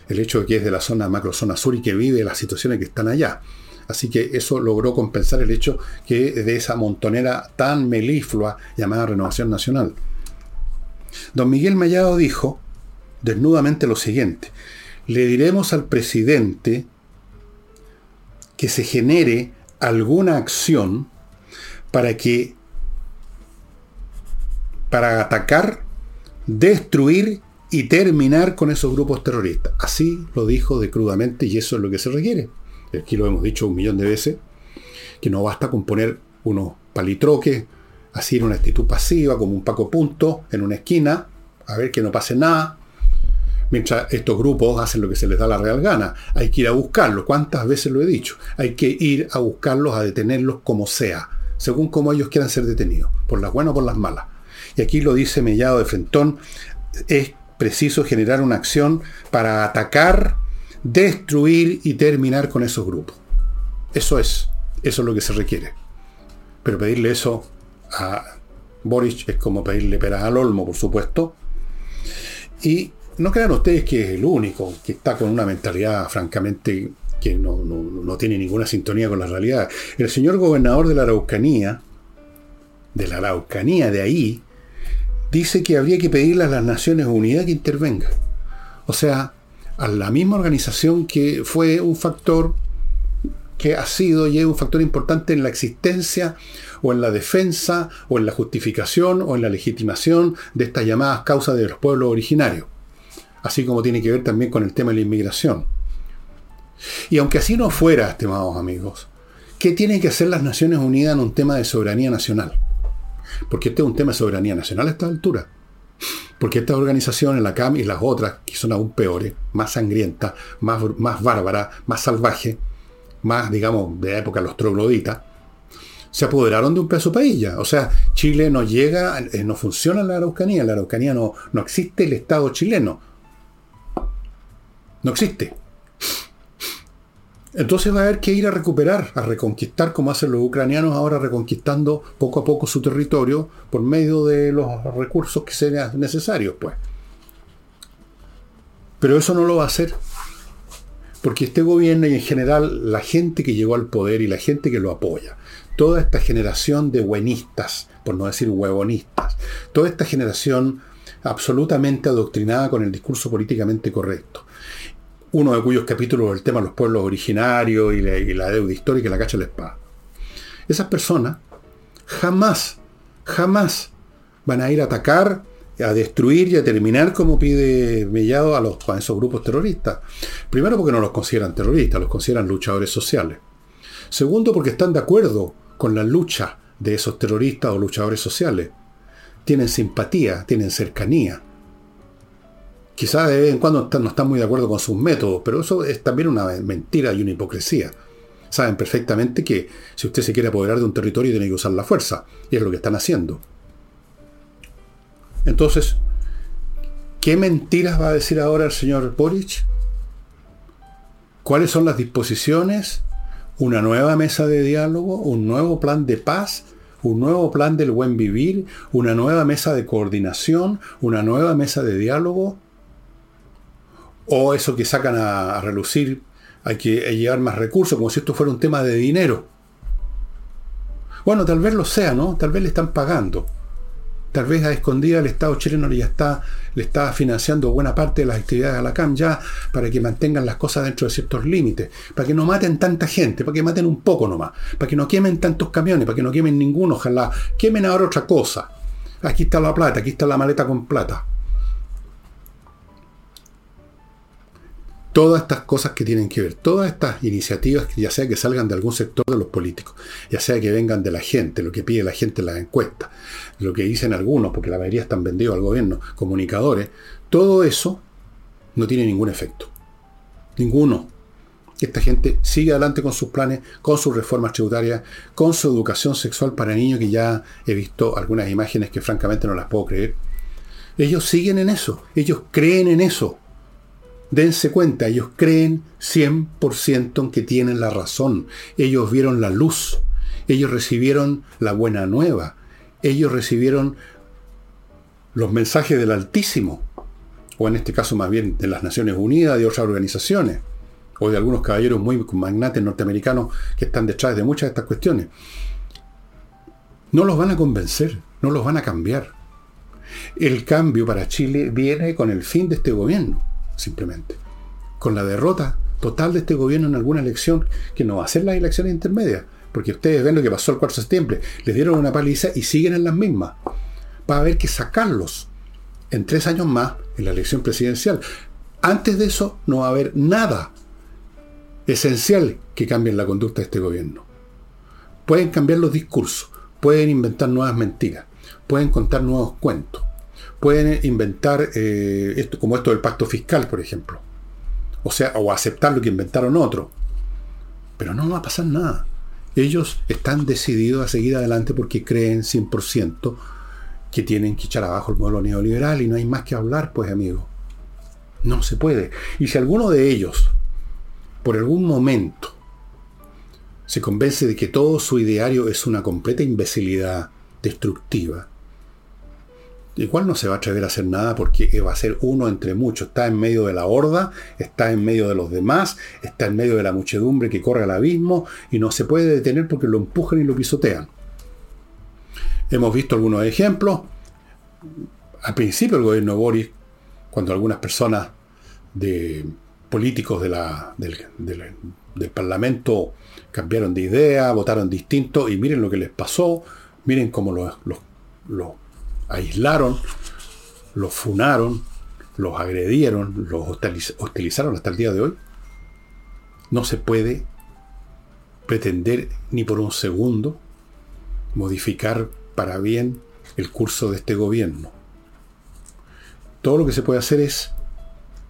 el hecho de que es de la zona macrozona sur y que vive las situaciones que están allá. Así que eso logró compensar el hecho que de esa montonera tan meliflua llamada Renovación Nacional. Don Miguel Mellado dijo desnudamente lo siguiente, le diremos al presidente que se genere alguna acción para que para atacar, destruir y terminar con esos grupos terroristas. Así lo dijo de crudamente y eso es lo que se requiere aquí lo hemos dicho un millón de veces, que no basta con poner unos palitroques así en una actitud pasiva, como un paco punto, en una esquina, a ver que no pase nada, mientras estos grupos hacen lo que se les da la real gana. Hay que ir a buscarlos, ¿cuántas veces lo he dicho? Hay que ir a buscarlos, a detenerlos como sea, según como ellos quieran ser detenidos, por las buenas o por las malas. Y aquí lo dice Mellado de Frentón, es preciso generar una acción para atacar destruir y terminar con esos grupos. Eso es, eso es lo que se requiere. Pero pedirle eso a Boris es como pedirle peras al olmo, por supuesto. Y no crean ustedes que es el único que está con una mentalidad francamente que no, no, tiene ninguna sintonía con la realidad. El señor gobernador de la Araucanía, de la Araucanía de ahí, dice que habría que pedirle a las Naciones Unidas que intervenga. O sea, a la misma organización que fue un factor que ha sido y es un factor importante en la existencia o en la defensa o en la justificación o en la legitimación de estas llamadas causas de los pueblos originarios. Así como tiene que ver también con el tema de la inmigración. Y aunque así no fuera, estimados amigos, ¿qué tienen que hacer las Naciones Unidas en un tema de soberanía nacional? Porque este es un tema de soberanía nacional a esta altura. Porque estas organizaciones, la CAM y las otras, que son aún peores, más sangrientas, más, más bárbaras, más salvajes, más, digamos, de época los trogloditas, se apoderaron de un peso país O sea, Chile no llega, eh, no funciona la Araucanía, la Araucanía no, no existe el Estado chileno. No existe. Entonces va a haber que ir a recuperar, a reconquistar, como hacen los ucranianos ahora reconquistando poco a poco su territorio por medio de los recursos que sean necesarios, pues. Pero eso no lo va a hacer. Porque este gobierno y en general la gente que llegó al poder y la gente que lo apoya, toda esta generación de buenistas, por no decir huevonistas, toda esta generación absolutamente adoctrinada con el discurso políticamente correcto, uno de cuyos capítulos el tema de los pueblos originarios y la, deuda histórica y la cacha de la espada. Esas personas jamás, jamás van a ir a atacar, a destruir y a terminar como pide Mellado a, los, a esos grupos terroristas. Primero porque no los consideran terroristas, los consideran luchadores sociales. Segundo porque están de acuerdo con la lucha de esos terroristas o luchadores sociales tienen simpatía, tienen cercanía. Quizás de vez en cuando no están muy de acuerdo con sus métodos, pero eso es también una mentira y una hipocresía. Saben perfectamente que si usted se quiere apoderar de un territorio tiene que usar la fuerza, y es lo que están haciendo. Entonces, ¿qué mentiras va a decir ahora el señor Boric? ¿Cuáles son las disposiciones? ¿Una nueva mesa de diálogo? ¿Un nuevo plan de paz? ¿Un nuevo plan del buen vivir? ¿Una nueva mesa de coordinación? ¿Una nueva mesa de diálogo? ¿O eso que sacan a, relucir hay que llevar más recursos, como si esto fuera un tema de dinero? Bueno, tal vez lo sea, ¿no? Tal vez le están pagando. Tal vez a escondida el Estado chileno ya está, le está financiando buena parte de las actividades a la CAM ya para que mantengan las cosas dentro de ciertos límites, para que no maten tanta gente, para que maten un poco nomás, para que no quemen tantos camiones, para que no quemen ninguno, ojalá quemen ahora otra cosa. Aquí está la plata, aquí está la maleta con plata. Todas estas cosas que tienen que ver, todas estas iniciativas, ya sea que salgan de algún sector de los políticos, ya sea que vengan de la gente, lo que pide la gente en las encuestas, lo que dicen algunos, porque la mayoría están vendidos al gobierno, comunicadores, todo eso no tiene ningún efecto. Ninguno. Esta gente sigue adelante con sus planes, con sus reformas tributarias, con su educación sexual para niños, que ya he visto algunas imágenes que francamente no las puedo creer. Ellos siguen en eso, ellos creen en eso. Dense cuenta, ellos creen 100% en que tienen la razón. Ellos vieron la luz. Ellos recibieron la buena nueva. Ellos recibieron los mensajes del Altísimo. O en este caso más bien de las Naciones Unidas, de otras organizaciones. O de algunos caballeros muy magnates norteamericanos que están detrás de muchas de estas cuestiones. No los van a convencer, no los van a cambiar. El cambio para Chile viene con el fin de este gobierno simplemente. Con la derrota total de este gobierno en alguna elección, que no va a ser las elecciones intermedias, porque ustedes ven lo que pasó el 4 de septiembre, les dieron una paliza y siguen en las mismas. Va a haber que sacarlos en tres años más en la elección presidencial. Antes de eso no va a haber nada esencial que cambie la conducta de este gobierno. Pueden cambiar los discursos, pueden inventar nuevas mentiras, pueden contar nuevos cuentos, pueden inventar eh, esto, como esto del pacto fiscal, por ejemplo. O sea, o aceptar lo que inventaron otros. Pero no va a pasar nada. Ellos están decididos a seguir adelante porque creen 100% que tienen que echar abajo el modelo neoliberal y no hay más que hablar, pues amigo. No se puede. Y si alguno de ellos, por algún momento, se convence de que todo su ideario es una completa imbecilidad destructiva, igual no se va a atrever a hacer nada porque va a ser uno entre muchos. Está en medio de la horda, está en medio de los demás, está en medio de la muchedumbre que corre al abismo y no se puede detener porque lo empujan y lo pisotean. Hemos visto algunos ejemplos. Al principio el gobierno Boris, cuando algunas personas de políticos del, Parlamento cambiaron de idea, votaron distinto y miren lo que les pasó, miren cómo los aislaron, los funaron, los agredieron, los hostilizaron hasta el día de hoy, no se puede pretender ni por un segundo modificar para bien el curso de este gobierno. Todo lo que se puede hacer es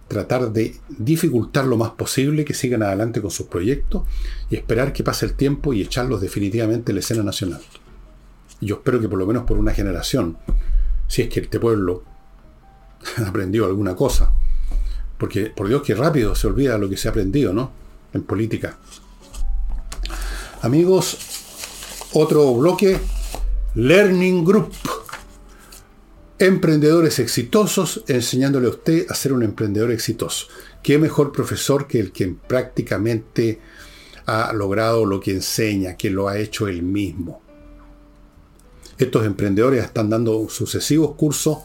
tratar de dificultar lo más posible que sigan adelante con sus proyectos y esperar que pase el tiempo y echarlos definitivamente en la escena nacional. Yo espero que por lo menos por una generación si es que este pueblo *laughs* aprendió alguna cosa. Porque por Dios que rápido se olvida lo que se ha aprendido, ¿no? En política. Amigos, otro bloque, Learning Group. Emprendedores exitosos enseñándole a usted a ser un emprendedor exitoso. ¿Qué mejor profesor que el que prácticamente ha logrado lo que enseña, que lo ha hecho él mismo? Estos emprendedores están dando sucesivos cursos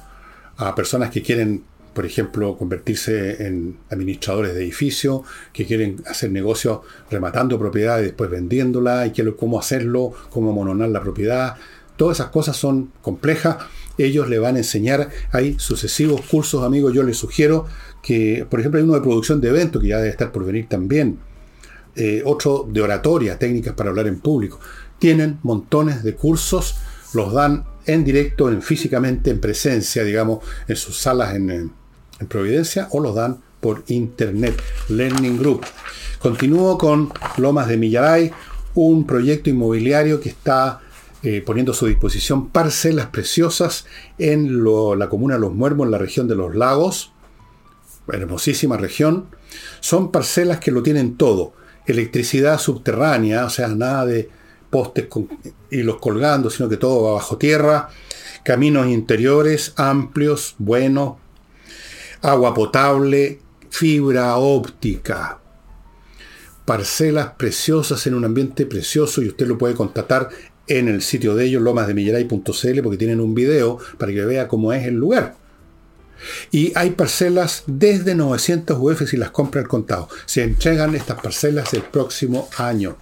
a personas que quieren, por ejemplo, convertirse en administradores de edificios, que quieren hacer negocios rematando propiedades y después vendiéndola, y cómo hacerlo, cómo mononar la propiedad. Todas esas cosas son complejas. Ellos le van a enseñar, hay sucesivos cursos, amigos. Yo les sugiero que, por ejemplo, hay uno de producción de eventos que ya debe estar por venir también. Eh, otro de oratoria, técnicas para hablar en público. Tienen montones de cursos los dan en directo, en físicamente, en presencia, digamos, en sus salas en, en Providencia, o los dan por internet. Learning Group. Continúo con Lomas de Millaray, un proyecto inmobiliario que está eh, poniendo a su disposición parcelas preciosas en la comuna de Los Muermos, en la región de los lagos. Hermosísima región. Son parcelas que lo tienen todo. Electricidad subterránea, o sea, nada de postes con hilos colgando, sino que todo va bajo tierra. Caminos interiores amplios, buenos. Agua potable, fibra óptica, parcelas preciosas en un ambiente precioso y usted lo puede constatar en el sitio de ellos, lomasdemillaray.cl, porque tienen un video para que vea cómo es el lugar. Y hay parcelas desde 900 UF si las compra el contado. Se entregan estas parcelas el próximo año.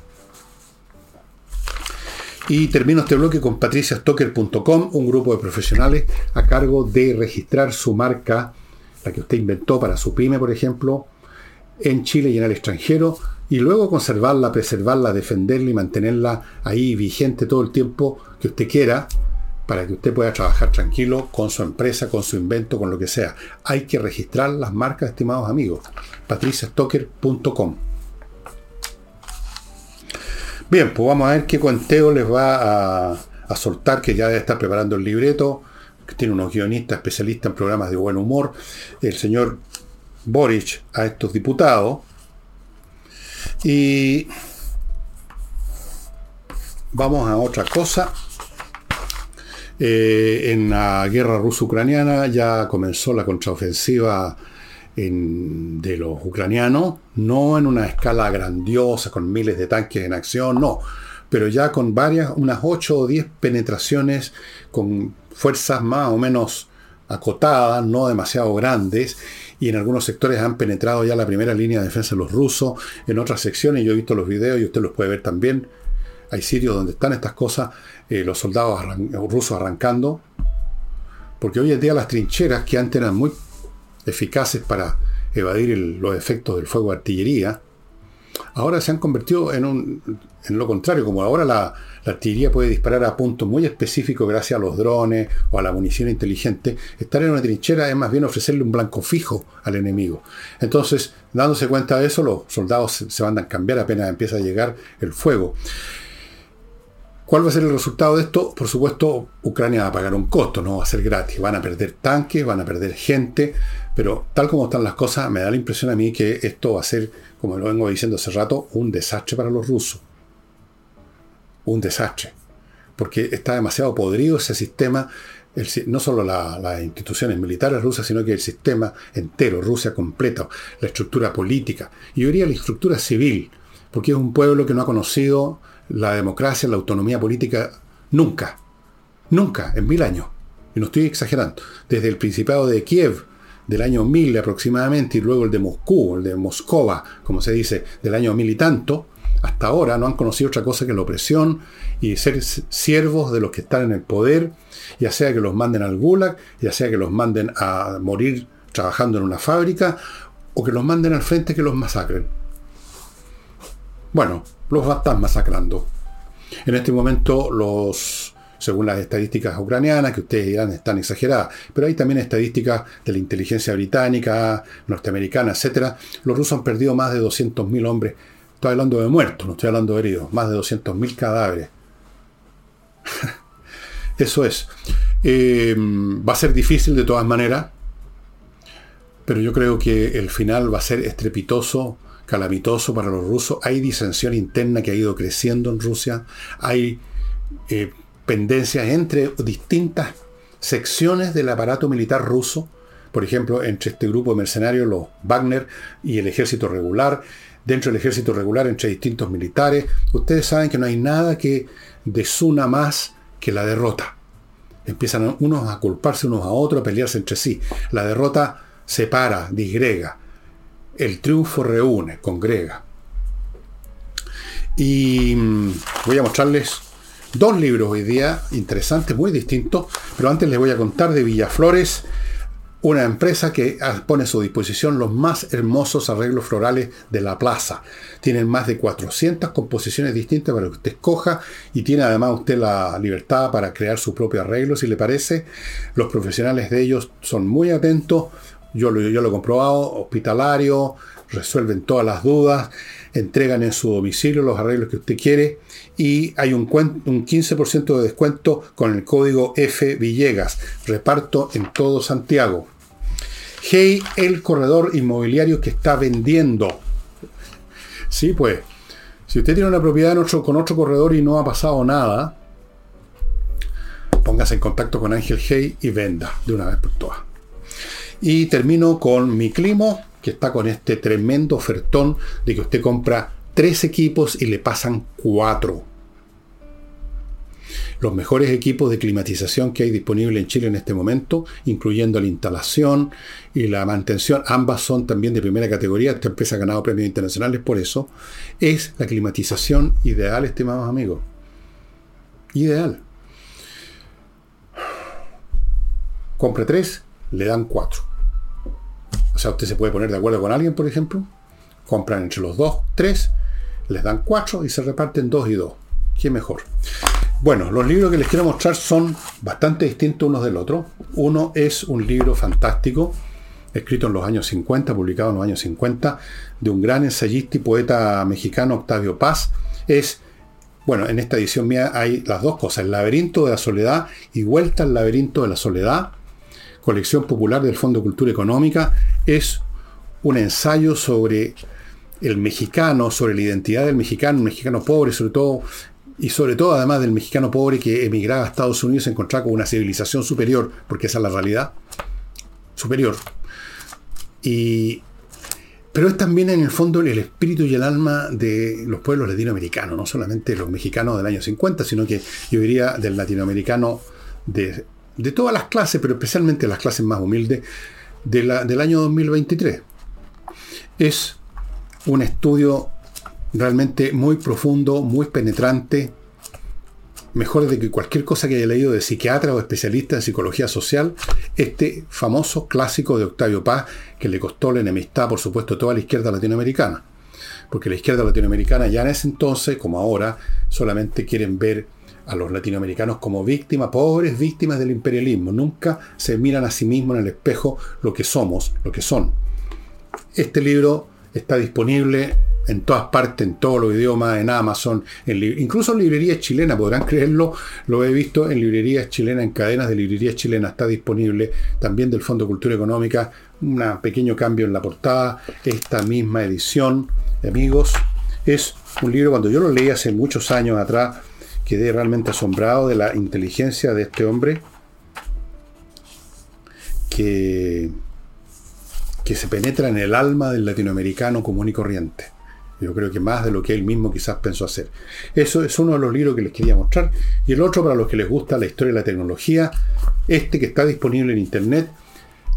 Y termino este bloque con patriciastocker.com, un grupo de profesionales a cargo de registrar su marca, la que usted inventó para su pyme, por ejemplo, en Chile y en el extranjero, y luego conservarla, preservarla, defenderla y mantenerla ahí vigente todo el tiempo que usted quiera para que usted pueda trabajar tranquilo con su empresa, con su invento, con lo que sea. Hay que registrar las marcas, estimados amigos. patriciastocker.com Bien, pues vamos a ver qué cuenteo les va a, a soltar, que ya debe estar preparando el libreto, que tiene unos guionistas especialistas en programas de buen humor, el señor Boric a estos diputados, y vamos a otra cosa. Eh, en la guerra ruso-ucraniana ya comenzó la contraofensiva de los ucranianos, no en una escala grandiosa con miles de tanques en acción, no, pero ya con varias, unas 8 o 10 penetraciones con fuerzas más o menos acotadas, no demasiado grandes, y en algunos sectores han penetrado ya la primera línea de defensa de los rusos, en otras secciones, yo he visto los videos y usted los puede ver también, hay sitios donde están estas cosas, eh, los soldados rusos arrancando, porque hoy en día las trincheras, que antes eran muy eficaces para evadir los efectos del fuego de artillería, ahora se han convertido en, un, en lo contrario, como ahora la, artillería puede disparar a puntos muy específicos gracias a los drones o a la munición inteligente, estar en una trinchera es más bien ofrecerle un blanco fijo al enemigo. Entonces, dándose cuenta de eso, los soldados se, van a cambiar apenas empieza a llegar el fuego. ¿Cuál va a ser el resultado de esto? Por supuesto, Ucrania va a pagar un costo, no va a ser gratis. Van a perder tanques, van a perder gente, pero tal como están las cosas, me da la impresión a mí que esto va a ser, como lo vengo diciendo hace rato, un desastre para los rusos. Un desastre, porque está demasiado podrido ese sistema, no solo las instituciones militares rusas, sino que el sistema entero, Rusia completa, la estructura política, y yo diría la estructura civil, porque es un pueblo que no ha conocido la democracia, la autonomía política nunca, nunca, en mil años, y no estoy exagerando, desde el Principado de Kiev, del año mil aproximadamente, y luego el de Moscú, el de Moscova, como se dice, del año mil y tanto, hasta ahora no han conocido otra cosa que la opresión y ser siervos de los que están en el poder, ya sea que los manden al gulag, ya sea que los manden a morir trabajando en una fábrica, o que los manden al frente que los masacren. Bueno, los están masacrando. En este momento los, según las estadísticas ucranianas, que ustedes dirán están exageradas, pero hay también estadísticas de la inteligencia británica, norteamericana, etc. Los rusos han perdido más de 200.000 hombres Estoy hablando de muertos, no estoy hablando de heridos. Más de 200.000 cadáveres. *laughs* Eso es. Eh, va a ser difícil de todas maneras, pero yo creo que el final va a ser estrepitoso, calamitoso para los rusos. Hay disensión interna que ha ido creciendo en Rusia. Hay eh, pendencias entre distintas secciones del aparato militar ruso. Por ejemplo, entre este grupo de mercenarios, los Wagner y el ejército regular dentro del ejército regular entre distintos militares. Ustedes saben que no hay nada que desuna más que la derrota. Empiezan unos a culparse unos a otros, a pelearse entre sí. La derrota separa, disgrega. El triunfo reúne, congrega. Y mm, voy a mostrarles dos libros hoy día interesantes, muy distintos, pero antes les voy a contar de Villaflores una empresa que pone a su disposición los más hermosos arreglos florales de la plaza. Tienen más de 400 composiciones distintas para que usted escoja y tiene además usted la libertad para crear su propio arreglo si le parece. Los profesionales de ellos son muy atentos. Yo lo, yo lo he comprobado, hospitalario, resuelven todas las dudas, entregan en su domicilio los arreglos que usted quiere y hay un, un 15% de descuento con el código F Villegas. Reparto en todo Santiago. Hey, el corredor inmobiliario que está vendiendo. Sí, pues, si usted tiene una propiedad con otro corredor y no ha pasado nada, póngase en contacto con Ángel Hey y venda de una vez por todas. Y termino con mi climo, que está con este tremendo ofertón de que usted compra tres equipos y le pasan cuatro los mejores equipos de climatización que hay disponible en Chile en este momento, incluyendo la instalación y la mantención. Ambas son también de primera categoría. Esta empresa ha ganado premios internacionales por eso. Es la climatización ideal, estimados amigos. Ideal. Compre tres, le dan cuatro. Sea, usted se puede poner de acuerdo con alguien, por ejemplo. Compran entre los dos, tres, les dan cuatro y se reparten dos y dos. ¿Qué mejor? Bueno, los libros que les quiero mostrar son bastante distintos unos del otro. Uno es un libro fantástico, escrito en los años 50, publicado en los años 50, de un gran ensayista y poeta mexicano, Octavio Paz. Es, bueno, en esta edición mía hay las dos cosas, El laberinto de la soledad y Vuelta al laberinto de la soledad, colección popular del Fondo Cultura Económica. Es un ensayo sobre el mexicano, sobre la identidad del mexicano, un mexicano pobre, sobre todo y sobre todo además del mexicano pobre que emigraba a Estados Unidos se encontraba con una civilización superior, porque esa es la realidad, superior. Y, pero es también en el fondo el espíritu y el alma de los pueblos latinoamericanos, no solamente los mexicanos del año 50, sino que yo diría del latinoamericano de, de todas las clases, pero especialmente las clases más humildes del año 2023. Es un estudio realmente muy profundo, muy penetrante, mejor de que cualquier cosa que haya leído de psiquiatra o especialista en psicología social, este famoso clásico de Octavio Paz, que le costó la enemistad, por supuesto, a toda la izquierda latinoamericana. Porque la izquierda latinoamericana ya en ese entonces, como ahora, solamente quieren ver a los latinoamericanos como víctimas, pobres víctimas del imperialismo. Nunca se miran a sí mismos en el espejo lo que somos, lo que son. Este libro está disponible en todas partes, en todos los idiomas, en Amazon, incluso en librerías chilenas, podrán creerlo, lo he visto en librerías chilenas, en cadenas de librerías chilenas, está disponible también del Fondo Cultura Económica, un pequeño cambio en la portada, esta misma edición, amigos, es un libro, cuando yo lo leí hace muchos años atrás, quedé realmente asombrado de la inteligencia de este hombre, que, que se penetra en el alma del latinoamericano común y corriente. Yo creo que más de lo que él mismo quizás pensó hacer. Eso es uno de los libros que les quería mostrar. Y el otro, para los que les gusta la historia de la tecnología, este que está disponible en Internet,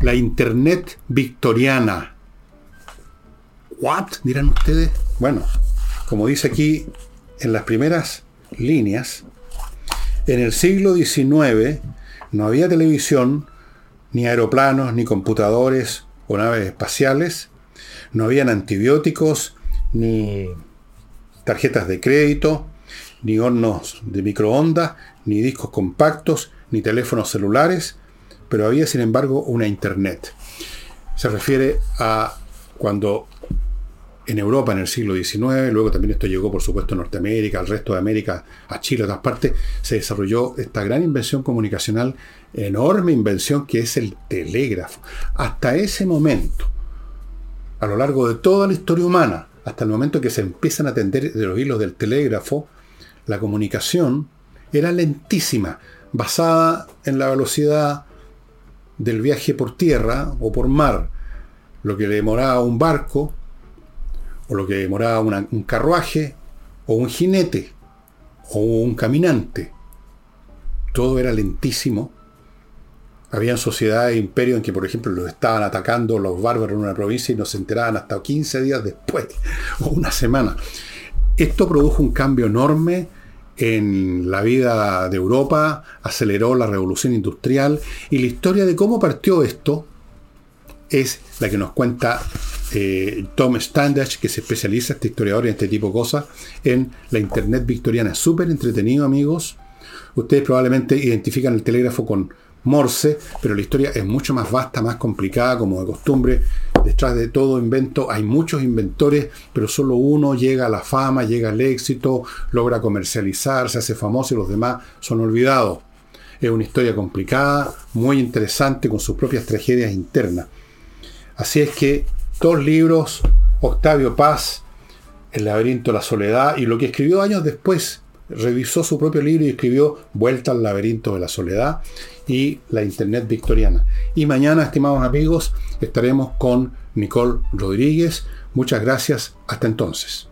la Internet victoriana. ¿What? Dirán ustedes. Bueno, como dice aquí en las primeras líneas, en el siglo XIX no había televisión, ni aeroplanos, ni computadores o naves espaciales, no habían antibióticos, ni tarjetas de crédito, ni hornos de microondas, ni discos compactos, ni teléfonos celulares, pero había sin embargo una Internet. Se refiere a cuando en Europa en el siglo XIX, luego también esto llegó por supuesto a Norteamérica, al resto de América, a Chile, a otras partes, se desarrolló esta gran invención comunicacional, enorme invención que es el telégrafo. Hasta ese momento, a lo largo de toda la historia humana, hasta el momento que se empiezan a atender de los hilos del telégrafo, la comunicación era lentísima, basada en la velocidad del viaje por tierra o por mar, lo que le demoraba un barco, o lo que demoraba un carruaje, o un jinete, o un caminante. Todo era lentísimo habían sociedades e imperios en que, por ejemplo, los estaban atacando los bárbaros en una provincia y no se enteraban hasta 15 días después, *laughs* o una semana. Esto produjo un cambio enorme en la vida de Europa, aceleró la revolución industrial y la historia de cómo partió esto, es la que nos cuenta eh, Tom Standage, que se especializa, este historiador en este tipo de cosas, en la Internet victoriana. Súper entretenido, amigos. Ustedes probablemente identifican el telégrafo con Morse, pero la historia es mucho más vasta, más complicada, como de costumbre. Detrás de todo invento hay muchos inventores, pero solo uno llega a la fama, llega al éxito, logra comercializar, se hace famoso y los demás son olvidados. Es una historia complicada, muy interesante, con sus propias tragedias internas. Así es que dos libros, Octavio Paz, El laberinto de la soledad, y lo que escribió años después, revisó su propio libro y escribió Vuelta al laberinto de la soledad y la Internet victoriana. Y mañana, estimados amigos, estaremos con Nicole Rodríguez. Muchas gracias. Hasta entonces.